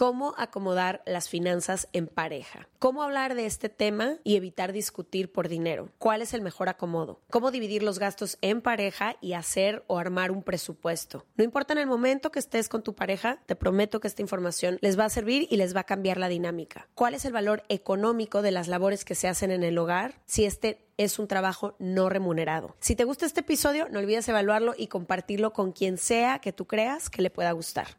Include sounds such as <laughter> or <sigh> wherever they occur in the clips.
cómo acomodar las finanzas en pareja. Cómo hablar de este tema y evitar discutir por dinero. ¿Cuál es el mejor acomodo? Cómo dividir los gastos en pareja y hacer o armar un presupuesto. No importa en el momento que estés con tu pareja, te prometo que esta información les va a servir y les va a cambiar la dinámica. ¿Cuál es el valor económico de las labores que se hacen en el hogar si este es un trabajo no remunerado. Si te gusta este episodio, no olvides evaluarlo y compartirlo con quien sea que tú creas que le pueda gustar.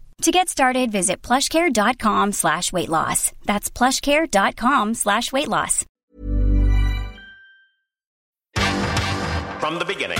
To get started, visit plushcare.com slash weight loss. That's plushcare.com slash weight loss. From the beginning.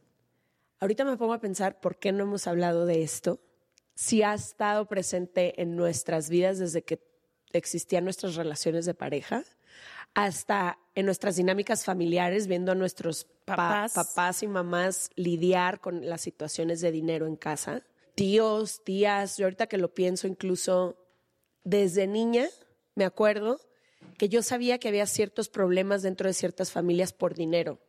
Ahorita me pongo a pensar por qué no hemos hablado de esto. Si ha estado presente en nuestras vidas desde que existían nuestras relaciones de pareja, hasta en nuestras dinámicas familiares, viendo a nuestros papás. papás y mamás lidiar con las situaciones de dinero en casa. Tíos, tías, yo ahorita que lo pienso incluso desde niña, me acuerdo que yo sabía que había ciertos problemas dentro de ciertas familias por dinero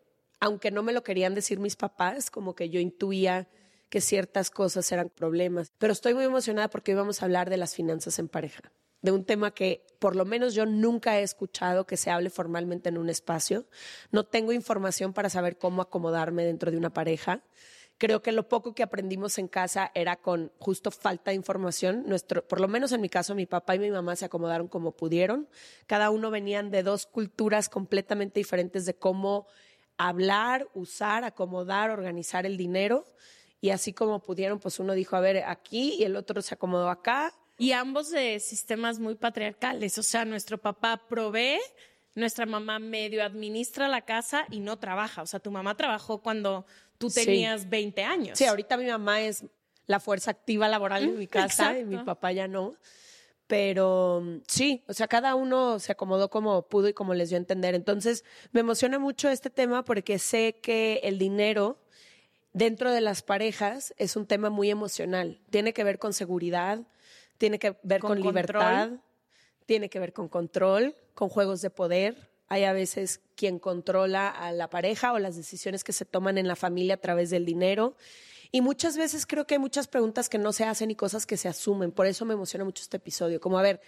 aunque no me lo querían decir mis papás, como que yo intuía que ciertas cosas eran problemas. Pero estoy muy emocionada porque hoy vamos a hablar de las finanzas en pareja, de un tema que por lo menos yo nunca he escuchado que se hable formalmente en un espacio. No tengo información para saber cómo acomodarme dentro de una pareja. Creo que lo poco que aprendimos en casa era con justo falta de información. Nuestro, por lo menos en mi caso, mi papá y mi mamá se acomodaron como pudieron. Cada uno venían de dos culturas completamente diferentes de cómo hablar, usar, acomodar, organizar el dinero. Y así como pudieron, pues uno dijo, a ver, aquí y el otro se acomodó acá. Y ambos de sistemas muy patriarcales. O sea, nuestro papá provee, nuestra mamá medio administra la casa y no trabaja. O sea, tu mamá trabajó cuando tú tenías 20 años. Sí, ahorita mi mamá es la fuerza activa laboral de mi casa y mi papá ya no. Pero mm, sí, o sea, cada uno se acomodó como pudo y como les dio a entender. Entonces, me emociona mucho este tema porque sé que el dinero dentro de las parejas es un tema muy emocional. Tiene que ver con seguridad, tiene que ver con, libertad, tiene que ver con control, con juegos de poder. Hay a veces quien controla a la pareja o las decisiones que se toman en la familia a través del dinero. Y muchas veces creo que hay muchas preguntas que no se hacen y cosas que se asumen. Por eso me emociona mucho este episodio. Como, a ver,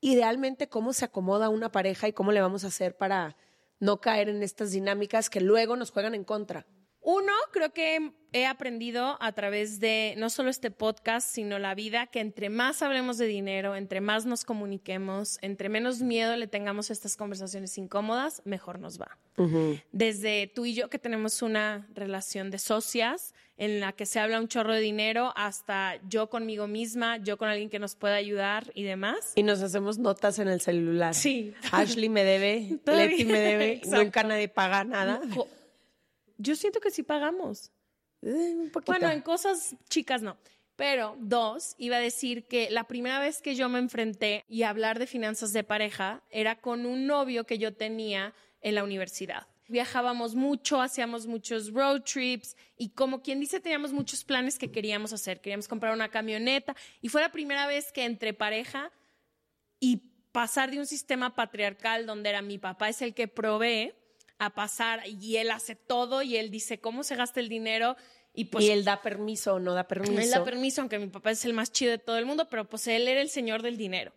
idealmente, ¿cómo se acomoda una pareja y cómo le vamos a hacer para no caer en estas dinámicas que luego nos juegan en contra? Uno, creo que he aprendido a través de no solo este podcast, sino la vida, que entre más hablemos de dinero, entre más nos comuniquemos, entre menos miedo le tengamos a estas conversaciones incómodas, mejor nos va. Desde tú y yo que tenemos una relación de socias en la que se habla un chorro de dinero, hasta yo conmigo misma, yo con alguien que nos pueda ayudar y demás. Y nos hacemos notas en el celular. Sí. Ashley me debe, <laughs> Leti me debe, <laughs> nunca nadie paga nada. Yo siento que sí pagamos. Eh, bueno, en cosas chicas no. Pero dos, iba a decir que la primera vez que yo me enfrenté y hablar de finanzas de pareja era con un novio que yo tenía en la universidad. Viajábamos mucho, hacíamos muchos road trips y como quien dice teníamos muchos planes que queríamos hacer. Queríamos comprar una camioneta y fue la primera vez que entre pareja y pasar de un sistema patriarcal donde era mi papá es el que provee a pasar y él hace todo y él dice cómo se gasta el dinero y pues y él da permiso o no da permiso. él da permiso, aunque mi papá es el más chido de todo el mundo, pero pues él era el señor del dinero.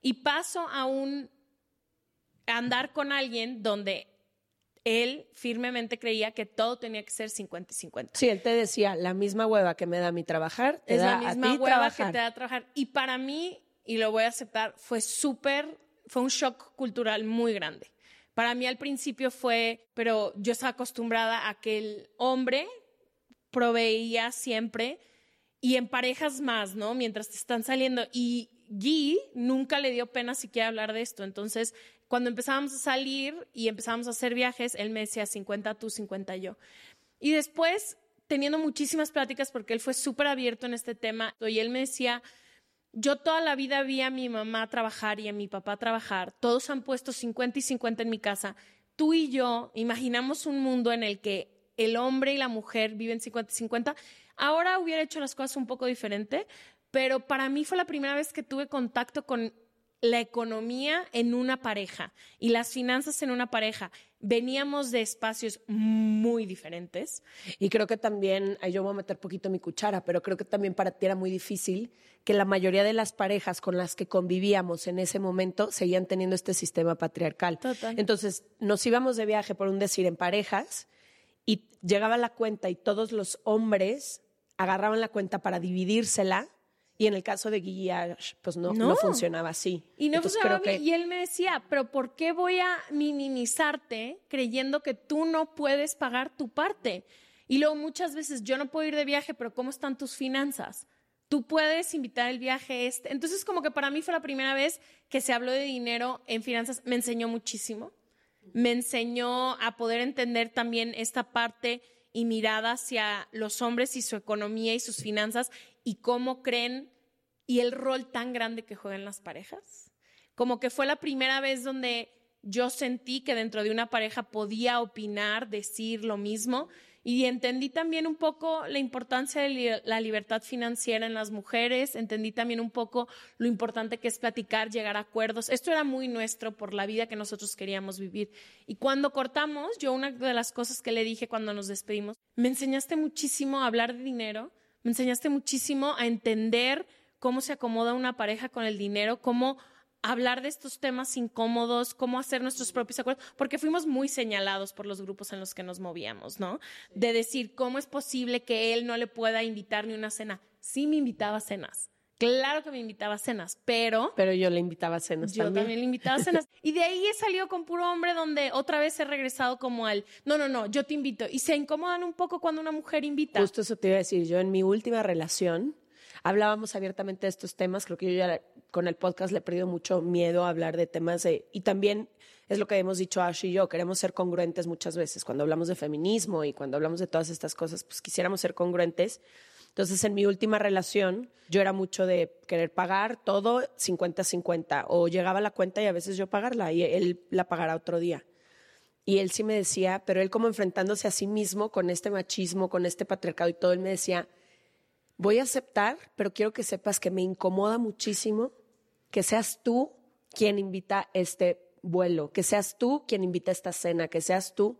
Y paso a un a andar con alguien donde él firmemente creía que todo tenía que ser 50 y 50. Sí, él te decía, la misma hueva que me da mi trabajar, te es da la a misma ti hueva trabajar. que te da a trabajar. Y para mí, y lo voy a aceptar, fue súper, fue un shock cultural muy grande. Para mí al principio fue, pero yo estaba acostumbrada a que el hombre proveía siempre y en parejas más, ¿no? Mientras te están saliendo. Y Guy nunca le dio pena siquiera hablar de esto. Entonces, cuando empezábamos a salir y empezábamos a hacer viajes, él me decía 50 tú, 50 yo. Y después, teniendo muchísimas pláticas, porque él fue súper abierto en este tema, y él me decía, yo toda la vida vi a mi mamá trabajar y a mi papá trabajar, todos han puesto 50 y 50 en mi casa. Tú y yo imaginamos un mundo en el que el hombre y la mujer viven 50 y 50. Ahora hubiera hecho las cosas un poco diferente, pero para mí fue la primera vez que tuve contacto con la economía en una pareja y las finanzas en una pareja. Veníamos de espacios muy diferentes. Y creo que también, ahí yo voy a meter poquito mi cuchara, pero creo que también para ti era muy difícil que la mayoría de las parejas con las que convivíamos en ese momento seguían teniendo este sistema patriarcal. Total. Entonces, nos íbamos de viaje, por un decir, en parejas, y llegaba la cuenta y todos los hombres agarraban la cuenta para dividírsela. Y en el caso de Ash, pues no, no. No. funcionaba así. Y no Entonces, funcionaba creo que Y él me decía, pero ¿por qué voy a minimizarte creyendo que tú no puedes pagar tu parte? Y luego muchas veces yo no puedo ir de viaje, pero ¿cómo están tus finanzas? Tú puedes invitar el viaje este. Entonces como que para mí fue la primera vez que se habló de dinero en finanzas. Me enseñó muchísimo. Me enseñó a poder entender también esta parte y mirada hacia los hombres y su economía y sus finanzas y cómo creen y el rol tan grande que juegan las parejas. Como que fue la primera vez donde yo sentí que dentro de una pareja podía opinar, decir lo mismo y entendí también un poco la importancia de la libertad financiera en las mujeres, entendí también un poco lo importante que es platicar, llegar a acuerdos. Esto era muy nuestro por la vida que nosotros queríamos vivir. Y cuando cortamos, yo una de las cosas que le dije cuando nos despedimos, me enseñaste muchísimo a hablar de dinero, me enseñaste muchísimo a entender cómo se acomoda una pareja con el dinero, cómo hablar de estos temas incómodos, cómo hacer nuestros propios acuerdos, porque fuimos muy señalados por los grupos en los que nos movíamos, ¿no? De decir, ¿cómo es posible que él no le pueda invitar ni una cena? Sí me invitaba a cenas. Claro que me invitaba a cenas, pero Pero yo le invitaba a cenas yo también. también le invitaba a cenas. <laughs> Y de ahí he salido con puro hombre donde otra vez he regresado como al, no, no, no, yo te invito. Y se incomodan un poco cuando una mujer invita. Justo eso te iba a decir. Yo en mi última relación hablábamos abiertamente de estos temas. Creo que yo ya con el podcast le he perdido mucho miedo a hablar de temas de... Y también es lo que hemos dicho Ash y yo, queremos ser congruentes muchas veces. Cuando hablamos de feminismo y cuando hablamos de todas estas cosas, pues quisiéramos ser congruentes. Entonces, en mi última relación, yo era mucho de querer pagar todo 50-50. O llegaba la cuenta y a veces yo pagarla y él la pagará otro día. Y él sí me decía, pero él como enfrentándose a sí mismo con este machismo, con este patriarcado y todo, él me decía, voy a aceptar, pero quiero que sepas que me incomoda muchísimo que seas tú quien invita este vuelo, que seas tú quien invita esta cena, que seas tú.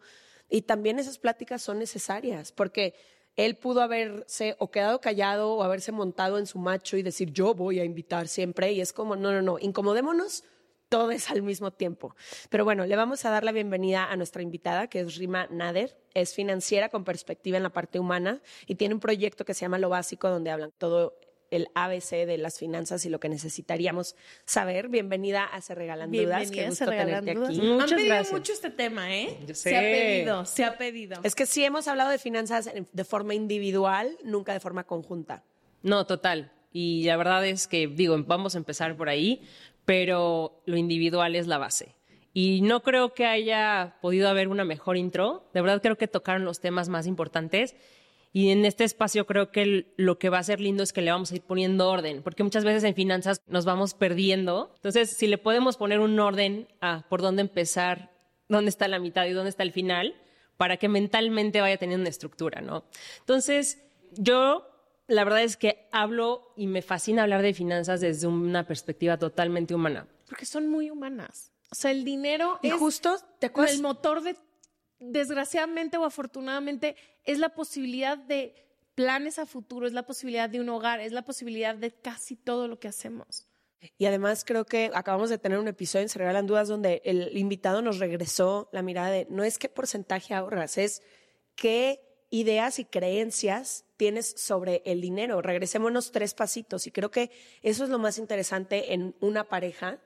Y también esas pláticas son necesarias, porque él pudo haberse o quedado callado o haberse montado en su macho y decir, yo voy a invitar siempre. Y es como, no, no, no, incomodémonos todos al mismo tiempo. Pero bueno, le vamos a dar la bienvenida a nuestra invitada, que es Rima Nader. Es financiera con perspectiva en la parte humana y tiene un proyecto que se llama Lo Básico, donde hablan todo el ABC de las finanzas y lo que necesitaríamos saber. Bienvenida a Se Regalan Dudas. Qué Bienvenida, gusto tenerte dudas. aquí. Han pedido gracias. mucho este tema, ¿eh? Yo Se ha pedido, se ha pedido. Es que sí hemos hablado de finanzas de forma individual, nunca de forma conjunta. No, total. Y la verdad es que, digo, vamos a empezar por ahí, pero lo individual es la base. Y no creo que haya podido haber una mejor intro. De verdad creo que tocaron los temas más importantes. Y en este espacio creo que lo que va a ser lindo es que le vamos a ir poniendo orden, porque muchas veces en finanzas nos vamos perdiendo. Entonces, si le podemos poner un orden a por dónde empezar, dónde está la mitad y dónde está el final, para que mentalmente vaya teniendo una estructura, ¿no? Entonces, yo la verdad es que hablo y me fascina hablar de finanzas desde una perspectiva totalmente humana. Porque son muy humanas. O sea, el dinero Y es justo, ¿te acuerdas? el motor de, desgraciadamente o afortunadamente, es la posibilidad de planes a futuro, es la posibilidad de un hogar, es la posibilidad de casi todo lo que hacemos. Y además creo que acabamos de tener un episodio en Se Regalan Dudas donde el invitado nos regresó la mirada de no es qué porcentaje ahorras, es qué ideas y creencias tienes sobre el dinero. Regresémonos tres pasitos y creo que eso es lo más interesante en una pareja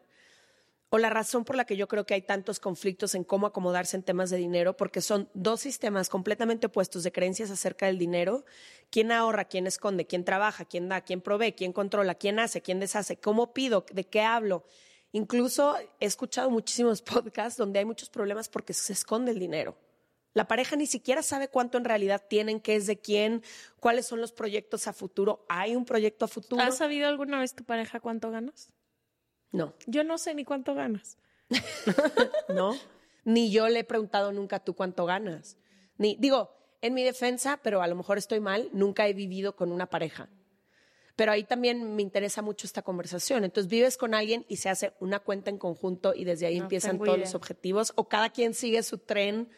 o la razón por la que yo creo que hay tantos conflictos en cómo acomodarse en temas de dinero, porque son dos sistemas completamente opuestos de creencias acerca del dinero. ¿Quién ahorra? ¿Quién esconde? ¿Quién trabaja? ¿Quién da? ¿Quién provee? ¿Quién controla? ¿Quién hace? ¿Quién deshace? ¿Cómo pido? ¿De qué hablo? Incluso he escuchado muchísimos <laughs> podcasts donde hay muchos problemas porque se esconde el dinero. La pareja ni siquiera sabe cuánto en realidad tienen, qué es de quién, cuáles son los proyectos a futuro. ¿Hay un proyecto a futuro? ¿Has sabido alguna vez tu pareja cuánto ganas? No. Yo no sé ni cuánto ganas. <laughs> ¿no? Ni yo le he preguntado nunca tú cuánto ganas. Ni, digo, en mi defensa, pero a lo mejor estoy mal, nunca he vivido con una pareja. Pero ahí también me interesa mucho esta conversación. Entonces vives con alguien y se hace una cuenta en conjunto y desde ahí No empiezan todos idea. los objetivos o cada quien sigue su tren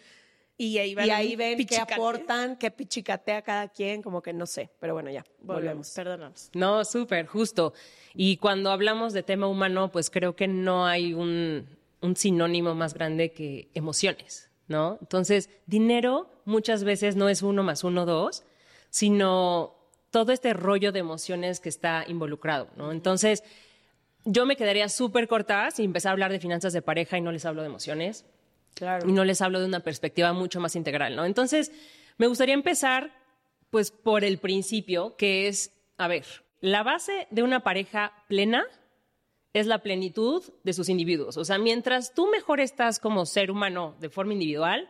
Y ahí, y ahí ven qué pichicate. aportan, qué pichicatea cada quien, como que no sé. Pero bueno, ya, Volvemos, perdónanos. No, súper, justo. Y cuando hablamos de tema humano, pues creo que no hay un, un sinónimo más grande que emociones, ¿no? Entonces, dinero muchas veces no es uno más uno, dos, sino todo este rollo de emociones que está involucrado, ¿no? Entonces, yo me quedaría súper corta si empezar a hablar de finanzas de pareja y no les hablo de emociones Claro. y no les hablo de una perspectiva mucho más integral, ¿no? Entonces, me gustaría empezar, pues, por el principio, que es, a ver, la base de una pareja plena es la plenitud de sus individuos. O sea, mientras tú mejor estás como ser humano de forma individual,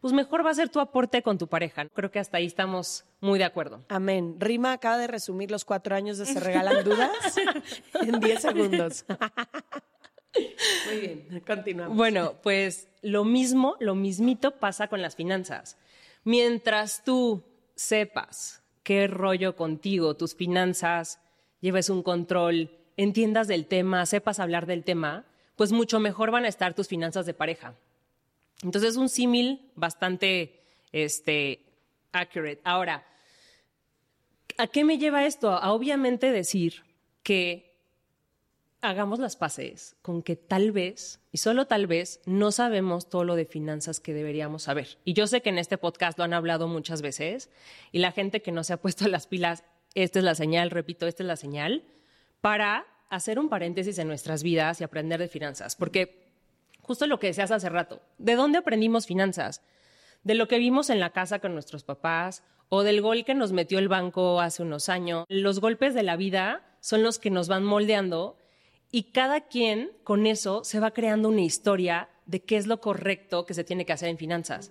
pues mejor va a ser tu aporte con tu pareja. Creo que hasta ahí estamos muy de acuerdo. Amén. Rima acaba de resumir los cuatro años de Se Regalan Dudas <laughs> en 10 segundos. <laughs> Muy bien, continuamos. Bueno, pues lo mismo, lo mismito pasa con las finanzas. Mientras tú sepas qué rollo contigo, tus finanzas, lleves un control, entiendas del tema, sepas hablar del tema, pues mucho mejor van a estar tus finanzas de pareja. Entonces es un símil bastante este, accurate. Ahora, ¿a qué me lleva esto? A obviamente decir que hagamos las paces con que tal vez, y solo tal vez, no sabemos todo lo de finanzas que deberíamos saber. Y yo sé que en este podcast lo han hablado muchas veces, y la gente que no se ha puesto <laughs> las pilas, esta es la señal, repito, esta es la señal, para hacer un paréntesis en nuestras vidas y aprender de finanzas. Porque justo lo que decías hace rato, ¿de dónde aprendimos finanzas? De lo que vimos en la casa con nuestros papás o del gol que nos metió el banco hace unos años. Los golpes de la vida son los que nos van moldeando y cada quien con eso se va creando una historia de qué es lo correcto que se tiene que hacer en finanzas.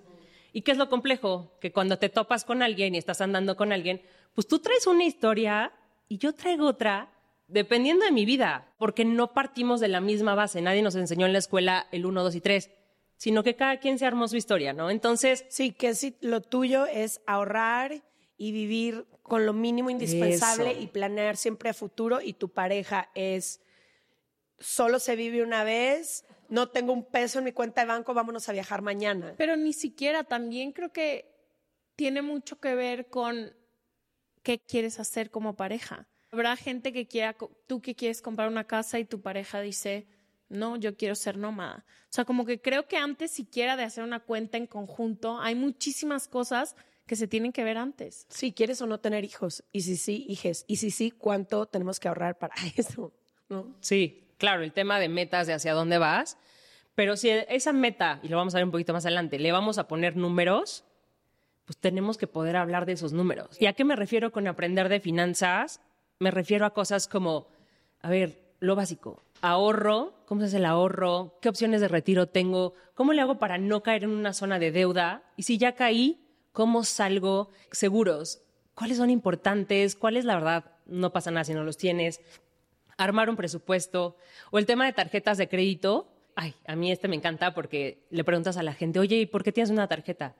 ¿Y qué es lo complejo? Que cuando te topas con alguien y estás andando con alguien, pues tú traes una historia y yo traigo otra, dependiendo de mi vida, porque no partimos de la misma base. Nadie nos enseñó en la escuela el 1, 2 y 3, sino que cada quien se armó su historia, ¿no? Entonces, Sí, que si lo tuyo es ahorrar y vivir con lo mínimo indispensable Eso. y planear siempre a futuro y tu pareja es solo se vive una vez, no tengo un peso en mi cuenta de banco, vámonos a viajar mañana. Pero ni siquiera también creo que tiene mucho que ver con qué quieres hacer como pareja. Habrá gente que quiera, tú que quieres comprar una casa y tu pareja dice, no, yo quiero ser nómada. O sea, como que creo que antes siquiera de hacer una cuenta en conjunto, hay muchísimas cosas que se tienen que ver antes. Si quieres o no tener hijos, y si sí, hijes, y si sí, cuánto tenemos que ahorrar para <laughs> eso, ¿no? Sí, claro, el tema de metas, de hacia dónde vas, pero si esa meta, y lo vamos a ver un poquito más adelante, le vamos a poner números, pues tenemos que poder hablar de esos números. ¿Y a qué me refiero con aprender de finanzas? Me refiero a cosas como, a ver, lo básico, ahorro, ¿cómo se hace el ahorro? ¿Qué opciones de retiro tengo? ¿Cómo le hago para no caer en una zona de deuda? Y si ya caí, ¿cómo salgo? Seguros, ¿cuáles son importantes? ¿Cuáles, la verdad, no pasa nada si no los tienes? Armar un presupuesto o el tema de tarjetas de crédito. Ay, a mí este me encanta porque le preguntas a la gente, oye, ¿y por qué tienes una tarjeta?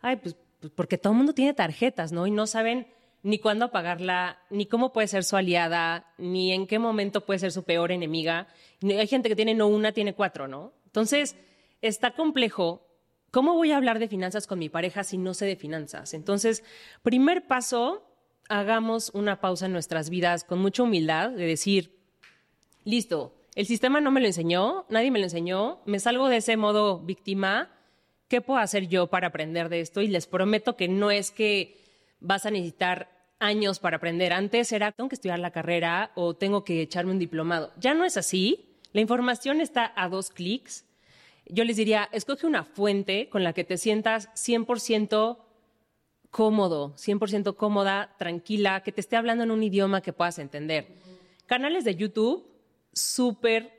Ay, pues, pues porque todo el mundo tiene tarjetas, ¿no? Y no saben ni cuándo apagarla, ni cómo puede ser su aliada, ni en qué momento puede ser su peor enemiga. Hay gente que tiene no una, tiene cuatro, ¿no? Entonces, está complejo. ¿Cómo voy a hablar de finanzas con mi pareja si no sé de finanzas? Entonces, primer paso, hagamos una pausa en nuestras vidas con mucha humildad de decir, listo, el sistema no me lo enseñó, nadie me lo enseñó, me salgo de ese modo víctima, ¿qué puedo hacer yo para aprender de esto? Y les prometo que no es que vas a necesitar años para aprender. Antes era, tengo que estudiar la carrera o tengo que echarme un diplomado. Ya no es así. La información está a dos clics. Yo les diría, escoge una fuente con la que te sientas 100% cómodo, 100% cómoda, tranquila, que te esté hablando en un idioma que puedas entender. Canales de YouTube, súper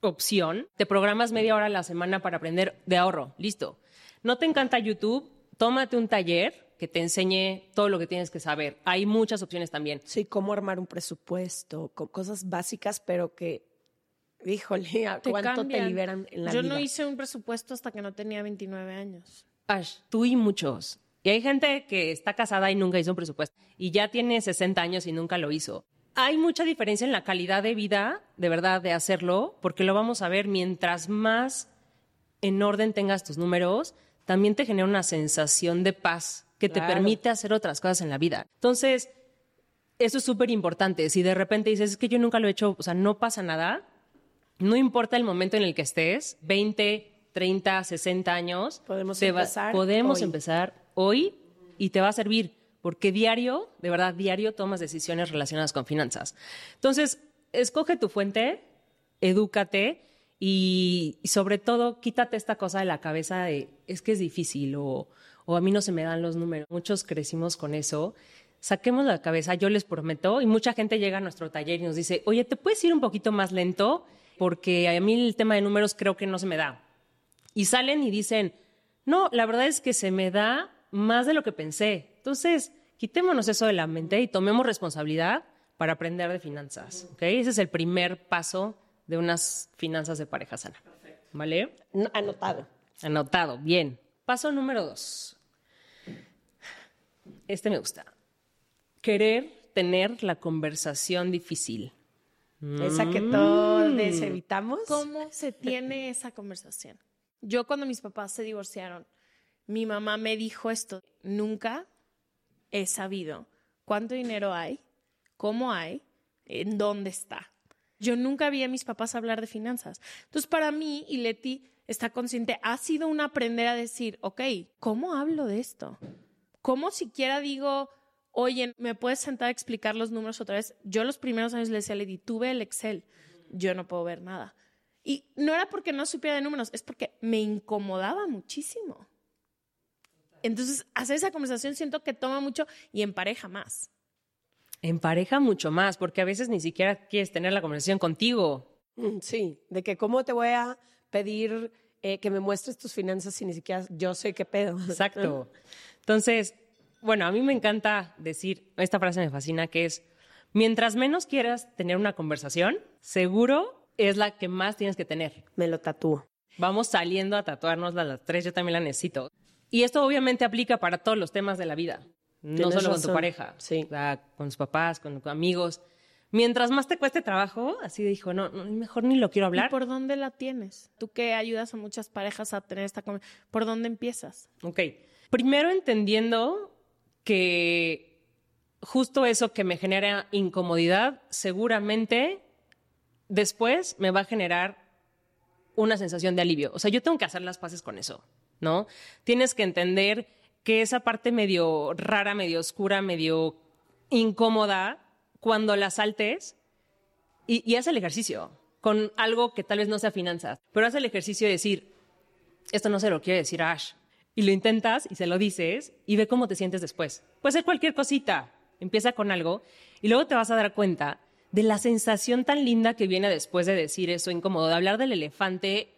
opción. Te programas media hora a la semana para aprender de ahorro. Listo. ¿No te encanta YouTube? Tómate un taller que te enseñe todo lo que tienes que saber. Hay muchas opciones también. Sí, cómo armar un presupuesto, con cosas básicas, pero que, híjole, <laughs> ¿a ¿cuánto te liberan en la Yo vida? no hice un presupuesto hasta que no tenía 29 años. Ash, tú y muchos. Y hay gente que está casada y nunca hizo un presupuesto. Y ya tiene 60 años y nunca lo hizo. Hay mucha diferencia en la calidad de vida, de verdad, de hacerlo, porque lo vamos a ver mientras más en orden tengas tus números, también te genera una sensación de paz que te permite hacer otras cosas en la vida. Entonces, eso es súper importante. Si de repente dices, es que yo nunca lo he hecho, o sea, no pasa nada, no importa el momento en el que estés, 20, 30, 60 años, Podemos te va- empezar podemos hoy. empezar hoy y te va a servir, porque diario, de verdad, diario tomas decisiones relacionadas con finanzas. Entonces, escoge tu fuente, edúcate y, y sobre todo quítate esta cosa de la cabeza de es que es difícil o, o a mí no se me dan los números. Muchos crecimos con eso. Saquemos la cabeza, yo les prometo, y mucha gente llega a nuestro taller y nos dice, oye, ¿te puedes ir un poquito más lento? Porque a mí el tema de números creo que no se me da. Y salen y dicen, no, la verdad es que se me da más de lo que pensé. Entonces, quitémonos eso de la mente y tomemos responsabilidad para aprender de finanzas. ¿ok? Ese es el primer paso de unas finanzas de pareja sana. ¿Vale? No, Anotado. Anotado, bien. Paso número dos. Este me gusta. Querer tener la conversación difícil. Esa que todos evitamos. ¿Cómo se tiene esa conversación? Yo cuando mis papás se divorciaron, mi mamá me dijo esto, nunca he sabido cuánto dinero hay, cómo hay, en dónde está. Yo nunca vi a mis papás hablar de finanzas. Entonces, para mí, y Leti está consciente, ha sido un aprender a decir, ok, ¿cómo hablo de esto? ¿Cómo siquiera digo, oye, ¿me puedes sentar a explicar los números otra vez? Yo los primeros años le decía a Leti, tuve el Excel, yo no puedo ver nada. Y no era porque no supiera de números, es porque me incomodaba muchísimo. Entonces, hacer esa conversación siento que toma mucho y en pareja más. En pareja mucho más, porque a veces ni siquiera quieres tener la conversación contigo. Mm, Sí, de que cómo te voy a pedir eh, que me muestres tus finanzas si ni siquiera yo sé qué pedo. Exacto. <laughs> Entonces, bueno, a mí me encanta decir, esta frase me fascina, que es, mientras menos quieras tener una conversación, seguro es la que más tienes que tener. Me lo tatúo. Vamos saliendo a tatuarnos las tres, yo también la necesito. Y esto obviamente aplica para todos los temas de la vida, no Tienes solo con tu pareja, Sí. con tus papás, con tus amigos. Mientras más te cueste trabajo, así dijo, no, no, mejor ni lo quiero ¿Y hablar. por dónde la tienes? Tú que ayudas a muchas parejas a tener esta conversación, ¿por dónde empiezas? Ok. Primero entendiendo que justo eso que me genera incomodidad, seguramente después me va a generar una sensación de alivio. O sea, yo tengo que hacer las paces con eso, ¿no? Tienes que entender que esa parte medio rara, medio oscura, medio incómoda, cuando la saltes y, y haz el ejercicio con algo que tal vez no sea finanzas, pero haz el ejercicio de decir, esto no se lo quiere decir a Ash. Y lo intentas y se lo dices y ve cómo te sientes después. Puede ser cualquier cosita. Empieza con algo y luego te vas a dar cuenta de la sensación tan linda que viene después de decir eso incómodo, de hablar del elefante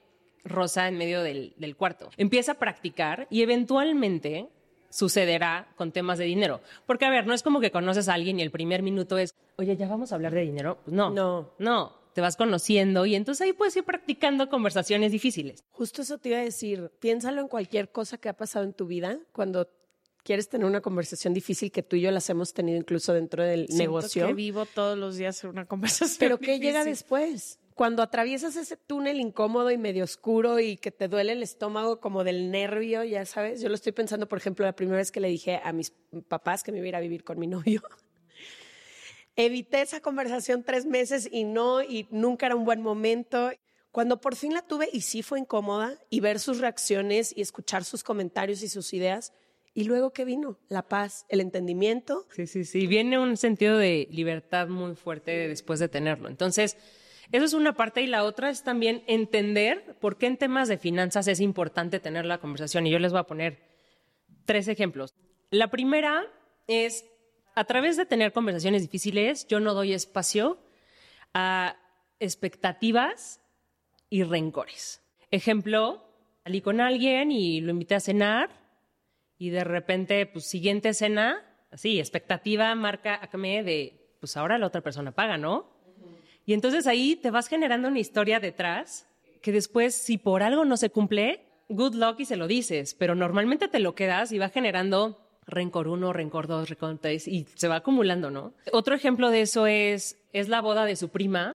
rosa en medio del, del cuarto. Empieza a practicar y eventualmente sucederá con temas de dinero. Porque, a ver, no es como que conoces a alguien y el primer minuto es, oye, ya vamos a hablar de dinero. Pues no, No. no, te vas conociendo y entonces ahí puedes ir practicando conversaciones difíciles. Justo eso te iba a decir. Piénsalo en cualquier cosa que ha pasado en tu vida cuando quieres tener una conversación difícil que tú y yo las hemos tenido incluso dentro del Siento negocio. que vivo todos los días en una <laughs> conversación. Pero ¿qué llega después? Cuando atraviesas ese túnel incómodo y medio oscuro y que te duele el estómago como del nervio, ya sabes. Yo lo estoy pensando, por ejemplo, la primera vez que le dije a mis papás que me iba a ir a vivir con mi novio. <laughs> Evité esa conversación tres meses y no, y nunca era un buen momento. Cuando por fin la tuve y sí fue incómoda, y ver sus reacciones y escuchar sus comentarios y sus ideas, y luego qué vino, la paz, el entendimiento, Sí, sí, sí. Viene un sentido de libertad muy fuerte después de tenerlo. Entonces, eso es una parte y la otra es también entender por qué en temas de finanzas es importante tener la conversación. Y yo les voy a poner tres ejemplos. La primera es, a través de tener conversaciones difíciles, yo no doy espacio a expectativas y rencores. Ejemplo, salí con alguien y lo invité a cenar y de repente, pues siguiente cena, así, expectativa, marca acme de, pues ahora la otra persona paga, ¿no? Y entonces ahí te vas generando una historia detrás que después, si por algo no se cumple, good luck y se lo dices, pero normalmente te lo quedas y va generando rencor uno, rencor dos, rencor tres y se va acumulando, ¿no? Otro ejemplo de eso es, es la boda de su prima.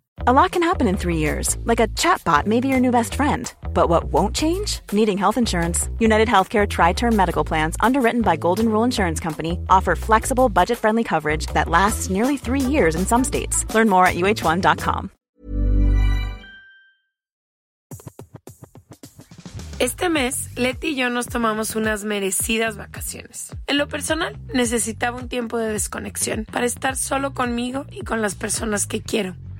A lot can happen in three years, like a chatbot may be your new best friend. But what won't change? Needing health insurance. United Healthcare Tri Term Medical Plans, underwritten by Golden Rule Insurance Company, offer flexible, budget friendly coverage that lasts nearly three years in some states. Learn more at uh1.com. Este mes, Leti y yo nos tomamos unas merecidas vacaciones. En lo personal, necesitaba un tiempo de desconexión para estar solo conmigo y con las personas que quiero.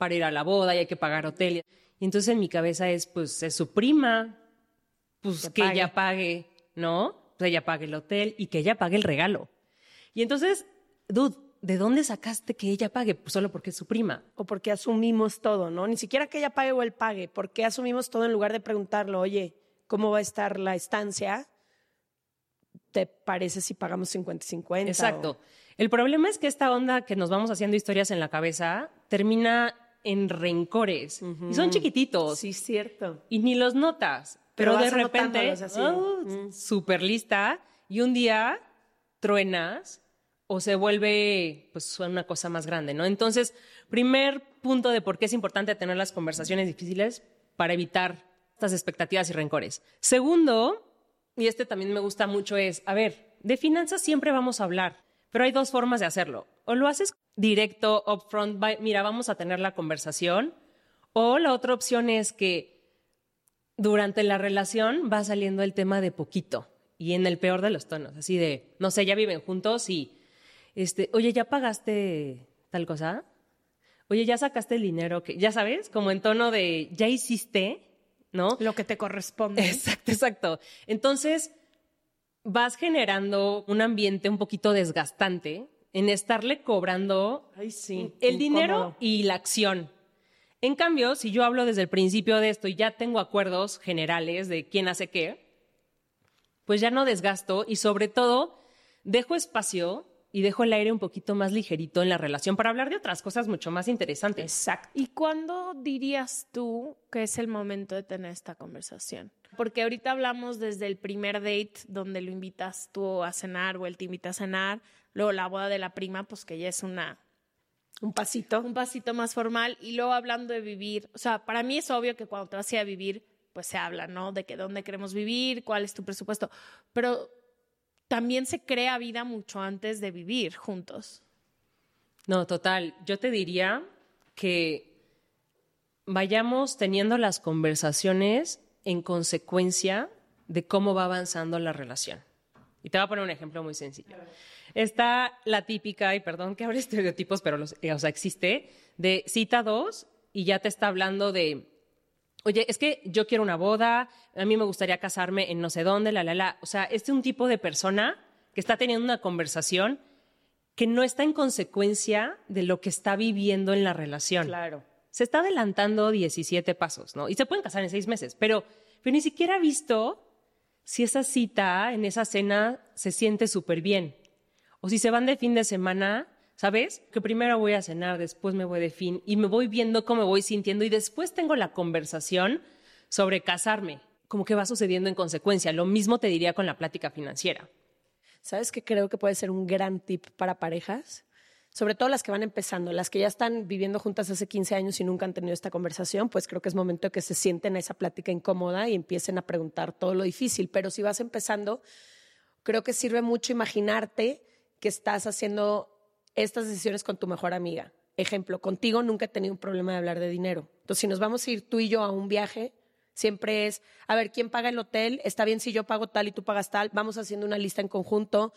para ir a la boda y hay que pagar hotel. Y entonces en mi cabeza es, pues, es su prima, pues Que que, pague. ella pague, ¿no? Pues ella pague el hotel y que ella pague el regalo. Y entonces, dude, ¿de dónde sacaste que ella pague? Pues solo porque es su prima. o porque asumimos todo, ¿no? Ni siquiera que ella pague o él pague, porque asumimos todo en lugar de preguntarlo, oye, ¿cómo va a estar la estancia? ¿Te parece si pagamos 50 y 50? Exacto. El problema es que esta onda que nos vamos haciendo historias en la cabeza termina en rencores. Y son chiquititos. Sí, cierto. Y ni los notas. Pero Pero, de repente, oh, súper lista. Y un día truenas o se vuelve pues una cosa más grande, ¿no? Entonces, primer punto de por qué es importante tener las conversaciones difíciles para evitar estas expectativas y rencores. Segundo, y este también me gusta mucho, es, a ver, de finanzas siempre vamos a hablar, pero hay dos formas de hacerlo. O lo haces directo, upfront, mira, vamos a tener la conversación, o la otra opción es que durante la relación va saliendo el tema de poquito y en el peor de los tonos, así de, no sé, ya viven juntos y, este, oye, ¿ya pagaste tal cosa? Oye, ¿ya sacaste el dinero? que Ya sabes, como en tono de, ¿ya hiciste? ¿No? Lo que te corresponde. Exacto, exacto. Entonces, vas generando un ambiente un poquito desgastante en estarle cobrando Ay, sí. el dinero y la acción. En cambio, si yo hablo desde el principio de esto y ya tengo acuerdos generales de quién hace qué, pues ya no desgasto y sobre todo dejo espacio y dejo el aire un poquito más ligerito en la relación para hablar de otras cosas mucho más interesantes. Exacto. ¿Y cuándo dirías tú que es el momento de tener esta conversación? Porque ahorita hablamos desde el primer date donde lo invitas tú a cenar o él te invita a cenar, luego la boda de la prima, pues que ya es una Un pasito. un pasito más formal y luego hablando de vivir, o sea, para mí es obvio que cuando te vas a ir a vivir, pues se habla, ¿no? De que dónde queremos vivir, cuál es tu presupuesto, pero también se crea vida mucho antes de vivir juntos. No, total. Yo te diría que vayamos teniendo las conversaciones en consecuencia de cómo va avanzando la relación. Y te voy a poner un ejemplo muy sencillo. Está la típica, y perdón que de estereotipos, pero los, eh, o sea, existe, de cita dos y ya te está hablando de, oye, es que yo quiero una boda, a mí me gustaría casarme en no sé dónde, la, la, la. O sea, este es un tipo de persona que está teniendo una conversación que no está en consecuencia de lo que está viviendo en la relación. Claro. Se está adelantando 17 pasos, ¿no? Y se pueden casar en seis meses, pero, pero ni siquiera ha visto si esa cita en esa cena se siente súper bien. O si se van de fin de semana, ¿sabes? Que primero voy a cenar, después me voy de fin y me voy viendo cómo me voy sintiendo y después tengo la conversación sobre casarme. Como que va sucediendo en consecuencia. Lo mismo te diría con la plática financiera. ¿Sabes qué creo que puede ser un gran tip para parejas? Sobre todo las que van empezando, las que ya están viviendo juntas hace 15 años y nunca han tenido esta conversación, pues creo que es momento de que se sienten a esa plática incómoda y empiecen a preguntar todo lo difícil. Pero si vas empezando, creo que sirve mucho imaginarte que estás haciendo estas decisiones con tu mejor amiga. Ejemplo, contigo nunca he tenido un problema de hablar de dinero. Entonces, si nos vamos a ir tú y yo a un viaje, siempre es, a ver, ¿quién paga el hotel? Está bien si yo pago tal y tú pagas tal, vamos haciendo una lista en conjunto.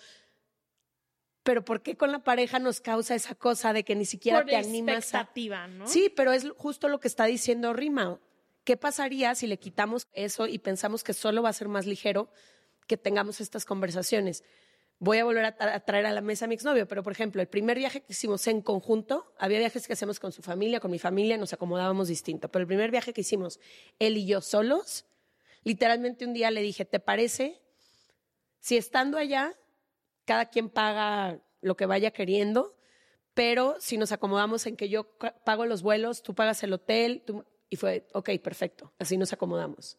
Pero ¿por qué con la pareja nos causa esa cosa de que ni siquiera Por te animas a... expectativa, ¿no? Sí, pero es justo lo que está diciendo Rima. ¿Qué pasaría si le quitamos eso y pensamos que solo va a ser más ligero que tengamos estas conversaciones? Voy a volver a, tra- a traer a la mesa a mi exnovio, pero por ejemplo, el primer viaje que hicimos en conjunto, había viajes que hacíamos con su familia, con mi familia, nos acomodábamos distinto, pero el primer viaje que hicimos él y yo solos, literalmente un día le dije, ¿te parece si estando allá cada quien paga lo que vaya queriendo, pero si nos acomodamos en que yo pago los vuelos, tú pagas el hotel, y fue, ok, perfecto, así nos acomodamos.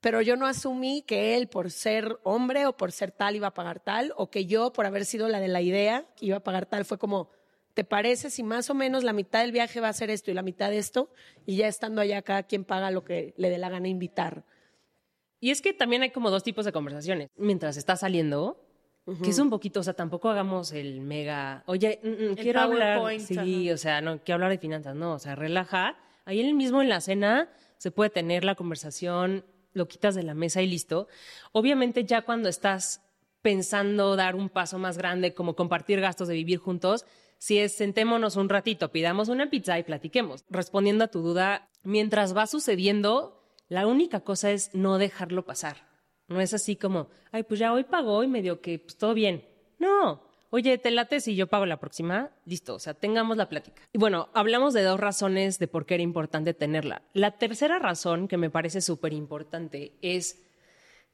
Pero yo no asumí que él, por ser hombre o por ser tal, iba a pagar tal, o que yo, por haber sido la de la idea, iba a pagar tal. Fue como, ¿te parece si más o menos la mitad del viaje va a ser esto y la mitad de esto? Y ya estando allá, cada quien paga lo que le dé la gana invitar. Y es que también hay como dos tipos de conversaciones. Mientras está saliendo, que es un poquito, o sea, tampoco hagamos el mega, oye, mm, mm, quiero hablar, PowerPoint, sí, o sea, no quiero hablar de finanzas, no, o sea, relaja. Ahí en el mismo en la cena se puede tener la conversación, lo quitas de la mesa y listo. Obviamente ya cuando estás pensando dar un paso más grande, como compartir gastos de vivir juntos, si es sentémonos un ratito, pidamos una pizza y platiquemos. Respondiendo a tu duda, mientras va sucediendo, la única cosa es no dejarlo pasar. No es así como, ay, pues ya hoy pagó y medio que pues, todo bien. No. Oye, te late si yo pago la próxima. Listo, o sea, tengamos la plática. Y bueno, hablamos de dos razones de por qué era importante tenerla. La tercera razón que me parece súper importante es,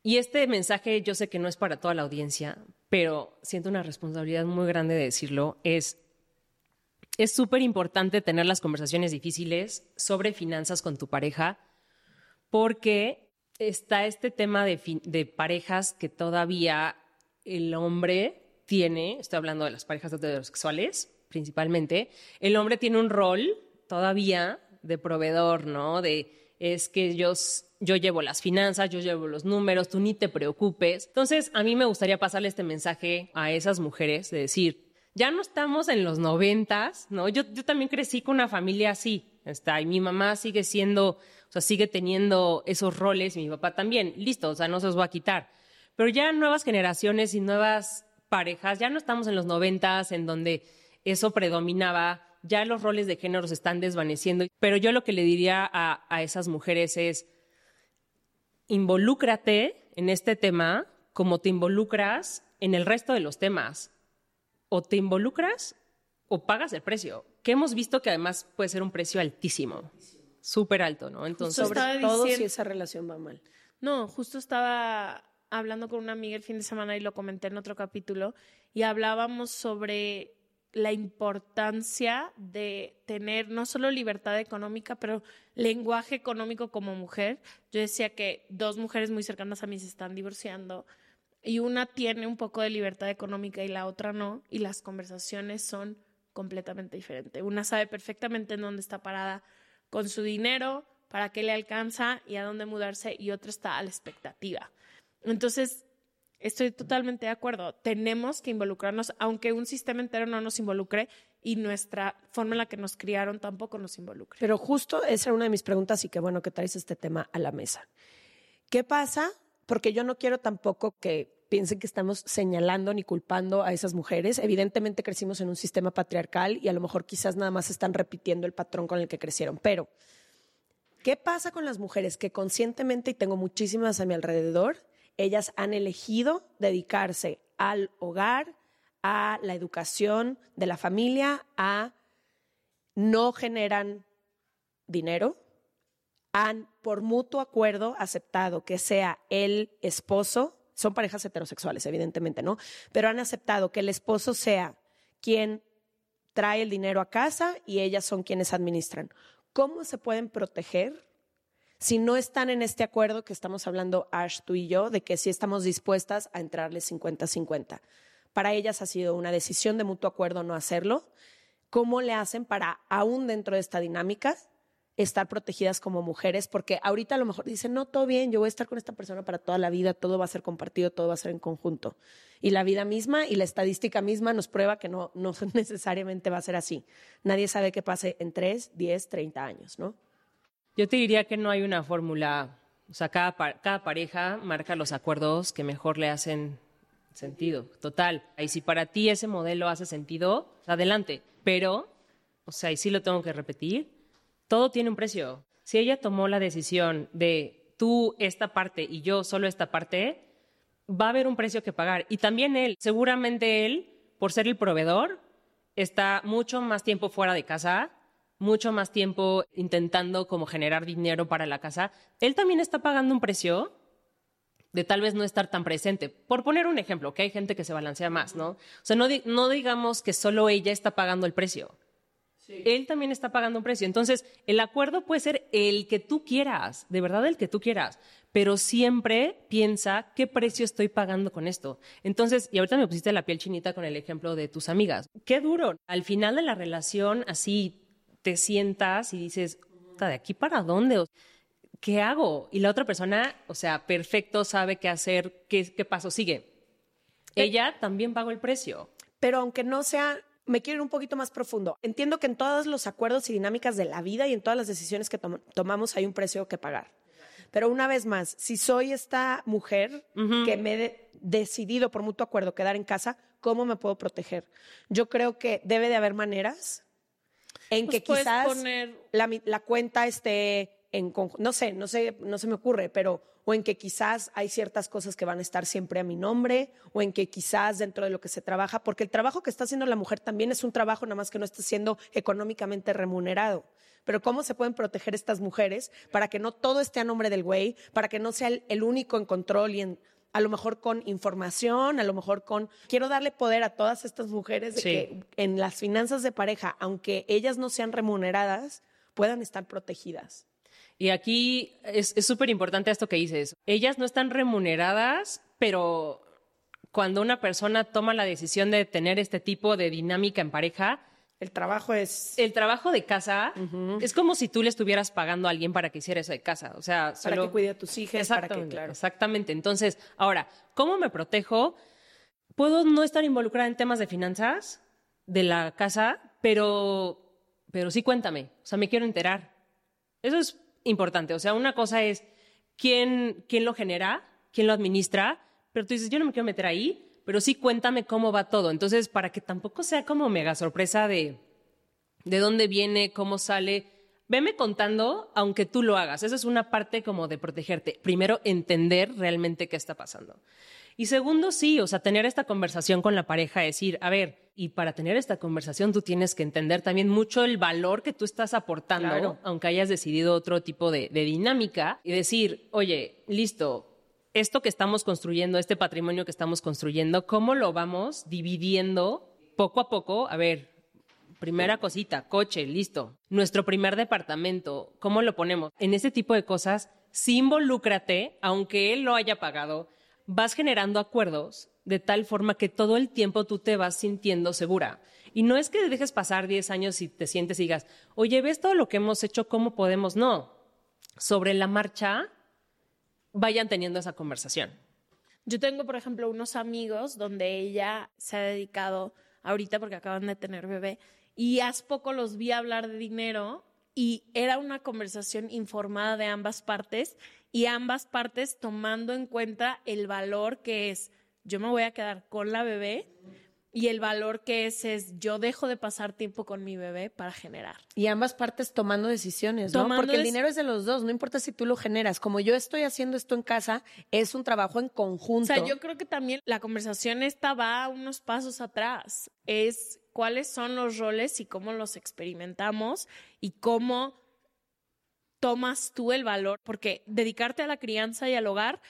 y este mensaje yo sé que no es para toda la audiencia, pero siento una responsabilidad muy grande de decirlo, es es súper importante tener las conversaciones difíciles sobre finanzas con tu pareja porque está este tema de, de parejas que todavía el hombre tiene, estoy hablando de las parejas heterosexuales principalmente, el hombre tiene un rol todavía de proveedor, ¿no? De es que yo, yo llevo las finanzas, yo llevo los números, tú ni te preocupes. Entonces, a mí me gustaría pasarle este mensaje a esas mujeres de decir, ya no estamos en los noventas, ¿no? Yo, yo también crecí con una familia así, está, y mi mamá sigue siendo, o sea, sigue teniendo esos roles, y mi papá también, listo, o sea, no se los va a quitar. Pero ya nuevas generaciones y nuevas parejas, ya no estamos en los noventas en donde eso predominaba, ya los roles de género se están desvaneciendo, pero yo lo que le diría a, a esas mujeres es, involúcrate en este tema como te involucras en el resto de los temas. O te involucras o pagas el precio, que hemos visto que además puede ser un precio altísimo, súper alto, ¿no? Entonces, sobre todo si esa relación va mal. No, justo estaba hablando con una amiga el fin de semana y lo comenté en otro capítulo y hablábamos sobre la importancia de tener no solo libertad económica, pero lenguaje económico como mujer. Yo decía que dos mujeres muy cercanas a mí se están divorciando y una tiene un poco de libertad económica y la otra no, y las conversaciones son completamente diferentes. Una sabe perfectamente en dónde está parada con su dinero, para qué le alcanza y a dónde mudarse, y otra está a la expectativa. Entonces, estoy totalmente de acuerdo. Tenemos que involucrarnos, aunque un sistema entero no nos involucre y nuestra forma en la que nos criaron tampoco nos involucre. Pero justo esa era una de mis preguntas y qué bueno que traes este tema a la mesa. ¿Qué pasa? Porque yo no quiero tampoco que piensen que estamos señalando ni culpando a esas mujeres. Evidentemente crecimos en un sistema patriarcal y a lo mejor quizás nada más están repitiendo el patrón con el que crecieron. Pero, ¿qué pasa con las mujeres que conscientemente, y tengo muchísimas a mi alrededor, ellas han elegido dedicarse al hogar, a la educación de la familia, a no generan dinero, han por mutuo acuerdo aceptado que sea el esposo, son parejas heterosexuales evidentemente, ¿no? Pero han aceptado que el esposo sea quien trae el dinero a casa y ellas son quienes administran. ¿Cómo se pueden proteger si no están en este acuerdo que estamos hablando Ash, tú y yo, de que sí estamos dispuestas a entrarle 50-50. Para ellas ha sido una decisión de mutuo acuerdo no hacerlo. ¿Cómo le hacen para, aún dentro de esta dinámica, estar protegidas como mujeres? Porque ahorita a lo mejor dicen, no, todo bien, yo voy a estar con esta persona para toda la vida, todo va a ser compartido, todo va a ser en conjunto. Y la vida misma y la estadística misma nos prueba que no, no <laughs> necesariamente va a ser así. Nadie sabe qué pase en 3, 10, 30 años, ¿no? Yo te diría que no hay una fórmula, o sea, cada, cada pareja marca los acuerdos que mejor le hacen sentido, total. Y si para ti ese modelo hace sentido, adelante. Pero, o sea, y sí lo tengo que repetir, todo tiene un precio. Si ella tomó la decisión de tú esta parte y yo solo esta parte, va a haber un precio que pagar. Y también él, seguramente él, por ser el proveedor, está mucho más tiempo fuera de casa mucho más tiempo intentando como generar dinero para la casa, él también está pagando un precio de tal vez no estar tan presente. Por poner un ejemplo, que hay gente que se balancea más, ¿no? O sea, no, no digamos que solo ella está pagando el precio. Él también está pagando un precio. Entonces, el acuerdo puede ser el que tú quieras, de verdad el que tú quieras, pero siempre piensa qué precio estoy pagando con esto. Entonces, y ahorita me pusiste la piel chinita con el ejemplo de tus amigas. Qué duro. Al final de la relación, así te sientas y dices, ¿de aquí para dónde? ¿Qué hago? Y la otra persona, o sea, perfecto, sabe qué hacer, qué, qué paso sigue. Ella también pagó el precio. Pero aunque no sea, me quiero ir un poquito más profundo. Entiendo que en todos los acuerdos y dinámicas de la vida y en todas las decisiones que tomamos hay un precio que pagar. Pero una vez más, si soy esta mujer que me he decidido por mutuo acuerdo quedar en casa, ¿cómo me puedo proteger? Yo creo que debe de haber maneras en que pues quizás la, cuenta esté en no sé, no sé, no se me ocurre, pero o en que quizás hay ciertas cosas que van a estar siempre a mi nombre, o en que quizás dentro de lo que se trabaja, porque el trabajo que está haciendo la mujer también es un trabajo, nada más que no está siendo económicamente remunerado. Pero ¿cómo se pueden proteger estas mujeres para que no todo esté a nombre del güey, para que no sea el, único en control y en a lo mejor con información, a lo mejor con... Quiero darle poder a todas estas mujeres de Sí. que en las finanzas de pareja, aunque ellas no sean remuneradas, puedan estar protegidas. Y aquí es es súper importante esto que dices. Ellas no están remuneradas, pero cuando una persona toma la decisión de tener este tipo de dinámica en pareja, El trabajo es el trabajo de casa es como si tú le estuvieras pagando a alguien para que hiciera eso de casa. O sea, para solo- que cuide a tus hijas, para que, Exactamente, claro. exactamente. Entonces, ahora, ¿cómo me protejo? Puedo no estar involucrada en temas de finanzas de la casa, pero, pero sí cuéntame. O sea, me quiero enterar. Eso es importante. O sea, una cosa es quién, quién lo genera, quién lo administra, pero tú dices, yo no me quiero meter ahí, pero sí cuéntame cómo va todo. Entonces, para que tampoco sea como mega sorpresa de de dónde viene, cómo sale. Veme contando, aunque tú lo hagas. Esa es una parte como de protegerte. Primero, entender realmente qué está pasando. Y segundo, sí, o sea, tener esta conversación con la pareja, decir, a ver, y para tener esta conversación tú tienes que entender también mucho el valor que tú estás aportando, Claro. aunque hayas decidido otro tipo de, de dinámica, y decir, oye, listo, esto que estamos construyendo, este patrimonio que estamos construyendo, ¿cómo lo vamos dividiendo poco a poco? A ver, Primera cosita, coche, listo. Nuestro primer departamento, ¿cómo lo ponemos? En ese tipo de cosas, sí involúcrate, aunque él lo haya pagado, vas generando acuerdos de tal forma que todo el tiempo tú te vas sintiendo segura. Y no es que dejes pasar 10 años y te sientes y digas, oye, ¿ves todo lo que hemos hecho? ¿Cómo podemos? No. Sobre la marcha, vayan teniendo esa conversación. Yo tengo, por ejemplo, unos amigos donde ella se ha dedicado ahorita porque acaban de tener bebé y hace poco los vi hablar de dinero y era una conversación informada de ambas partes y ambas partes tomando en cuenta el valor que es yo me voy a quedar con la bebé y el valor que es es yo dejo de pasar tiempo con mi bebé para generar. Y ambas partes tomando decisiones, Porque el dinero es de los dos, no importa si tú lo generas. Como yo estoy haciendo esto en casa, es un trabajo en O conjunto. sea, yo creo que también la conversación esta va unos pasos atrás. Es cuáles son los roles y cómo los experimentamos y cómo tomas tú el valor, porque dedicarte a la crianza y al hogar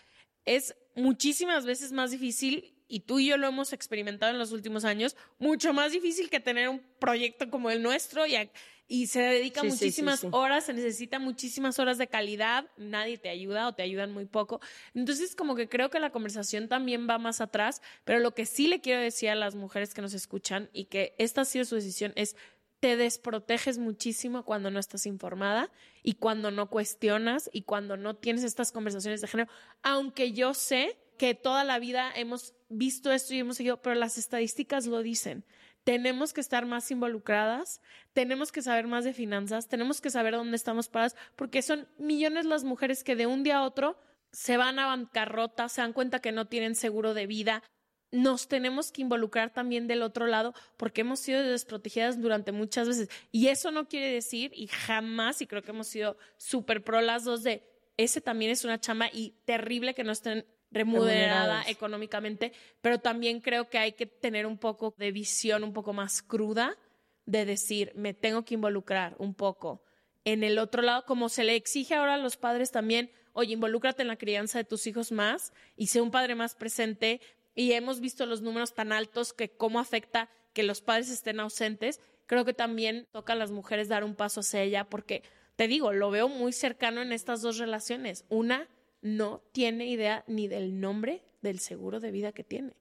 es muchísimas veces más difícil y tú y yo lo hemos experimentado en los últimos años, mucho más difícil que tener un proyecto como el nuestro y, a- y se dedica Sí, sí, sí, muchísimas sí. horas, se necesita muchísimas horas de calidad, nadie te ayuda o te ayudan muy poco. Entonces, como que creo que la conversación también va más atrás, pero lo que sí le quiero decir a las mujeres que nos escuchan y que esta ha sido su decisión es te desproteges muchísimo cuando no estás informada y cuando no cuestionas y cuando no tienes estas conversaciones de género, aunque yo sé que toda la vida hemos visto esto y hemos seguido, pero las estadísticas lo dicen. Tenemos que estar más involucradas, tenemos que saber más de finanzas, tenemos que saber dónde estamos paradas, porque son millones las mujeres que de un día a otro se van a bancarrota, se dan cuenta que no tienen seguro de vida. Nos tenemos que involucrar también del otro lado porque hemos sido desprotegidas durante muchas veces. Y eso no quiere decir, y jamás, y creo que hemos sido súper pro las dos, de ese también es una chamba y terrible que no estén remunerada Remuneradas. económicamente, pero también creo que hay que tener un poco de visión un poco más cruda de decir, me tengo que involucrar un poco en el otro lado, como se le exige ahora a los padres también, oye, involúcrate en la crianza de tus hijos más y sé un padre más presente. Y hemos visto los números tan altos que cómo afecta que los padres estén ausentes. Creo que también toca a las mujeres dar un paso hacia ella porque, te digo, lo veo muy cercano en estas dos relaciones. Una no tiene idea ni del nombre del seguro de vida que tiene.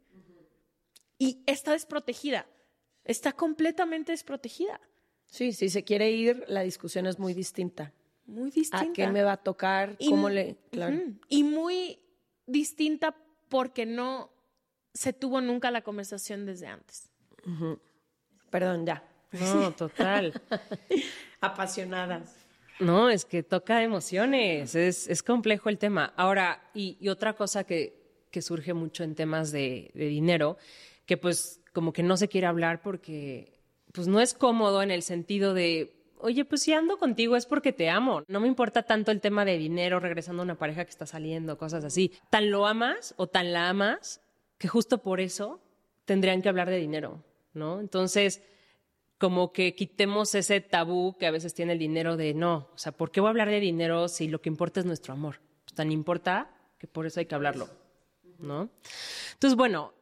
Y está desprotegida. Está completamente desprotegida. Sí, si se quiere ir, la discusión es muy distinta. Muy distinta. ¿A qué me va a tocar? Y ¿Cómo le...? Claro. Y muy distinta porque no se tuvo nunca la conversación desde antes. Perdón, ya. No, total. <laughs> Apasionadas. No, es que toca emociones, es, es complejo el tema. Ahora, y, otra cosa que, que surge mucho en temas de, de dinero, que pues como que no se quiere hablar porque pues no es cómodo en el sentido de, oye, pues si ando contigo es porque te amo. No me importa tanto el tema de dinero, regresando a una pareja que está saliendo, cosas así. Tan lo amas o tan la amas que justo por eso tendrían que hablar de dinero, ¿no? Entonces, como que quitemos ese tabú que a veces tiene el dinero de no, o sea, ¿por qué voy a hablar de dinero si lo que importa es nuestro amor? Pues tan importa que por eso hay que hablarlo. ¿no? Entonces, bueno,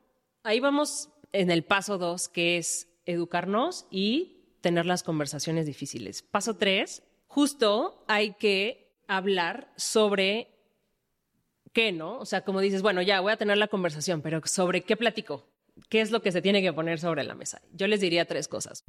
ahí vamos en el paso dos, que es educarnos y tener las conversaciones difíciles. Paso tres, justo hay que hablar sobre qué, ¿no? O sea, como dices, bueno, ya voy a tener la conversación, pero ¿sobre qué platico? ¿Qué es lo que se tiene que poner sobre la mesa? Yo les diría tres cosas.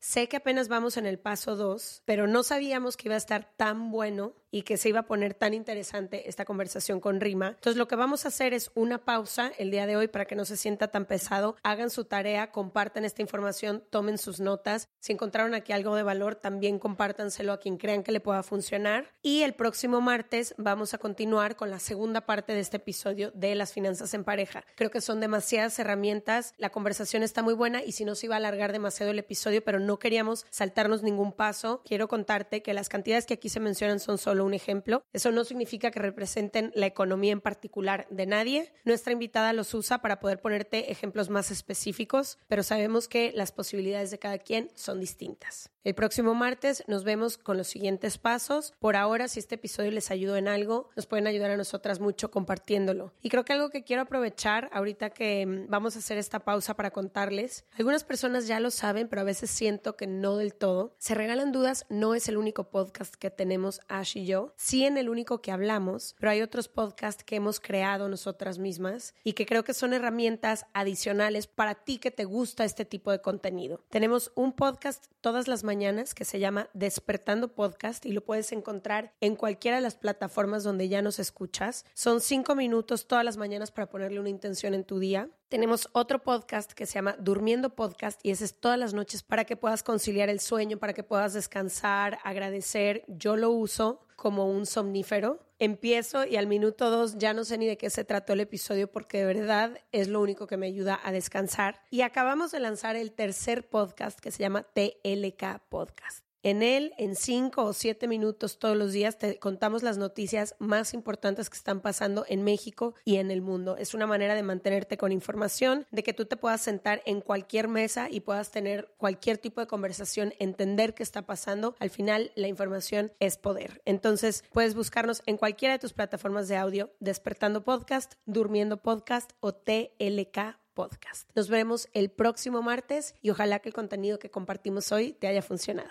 Sé que apenas vamos en el paso dos, pero no sabíamos que iba a estar tan bueno y que se iba a poner tan interesante esta conversación con Rima. Entonces lo que vamos a hacer es una pausa el día de hoy para que no se sienta tan pesado. Hagan su tarea, compartan esta información, tomen sus notas. Si encontraron aquí algo de valor, también compártanselo a quien crean que le pueda funcionar. Y el próximo martes vamos a continuar con la segunda parte de este episodio de las finanzas en pareja. Creo que son demasiadas herramientas, la conversación está muy buena y si no se iba a alargar demasiado el episodio, pero no queríamos saltarnos ningún paso, quiero contarte que las cantidades que aquí se mencionan son solo un ejemplo. Eso no significa que representen la economía en particular de nadie. Nuestra invitada los usa para poder ponerte ejemplos más específicos, pero sabemos que las posibilidades de cada quien son distintas. El próximo martes nos vemos con los siguientes pasos. Por ahora, si este episodio les ayudó en algo, nos pueden ayudar a nosotras mucho compartiéndolo. Y creo que algo que quiero aprovechar ahorita que mm, vamos a hacer esta pausa para contarles, algunas personas ya lo saben, pero a veces siento que no del todo. Se regalan dudas, no es el único podcast que tenemos Ash y yo, sí en el único que hablamos, pero hay otros podcasts que hemos creado nosotras mismas y que creo que son herramientas adicionales para ti que te gusta este tipo de contenido. Tenemos un podcast todas las mañanas que se llama Despertando Podcast y lo puedes encontrar en cualquiera de las plataformas donde ya nos escuchas. Son cinco minutos todas las mañanas para ponerle una intención en tu día. Tenemos otro podcast que se llama Durmiendo Podcast y ese es todas las noches para que puedas conciliar el sueño, para que puedas descansar, agradecer. Yo lo uso como un somnífero. Empiezo y al minuto dos ya no sé ni de qué se trató el episodio porque de verdad es lo único que me ayuda a descansar. Y acabamos de lanzar el tercer podcast que se llama TLK Podcast. En él, en cinco o siete minutos todos los días, te contamos las noticias más importantes que están pasando en México y en el mundo. Es una manera de mantenerte con información, de que tú te puedas sentar en cualquier mesa y puedas tener cualquier tipo de conversación, entender qué está pasando. Al final, la información es poder. Entonces, puedes buscarnos en cualquiera de tus plataformas de audio, Despertando Podcast, Durmiendo Podcast o TLK podcast. Nos vemos el próximo martes y ojalá que el contenido que compartimos hoy te haya funcionado.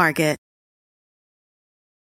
Market.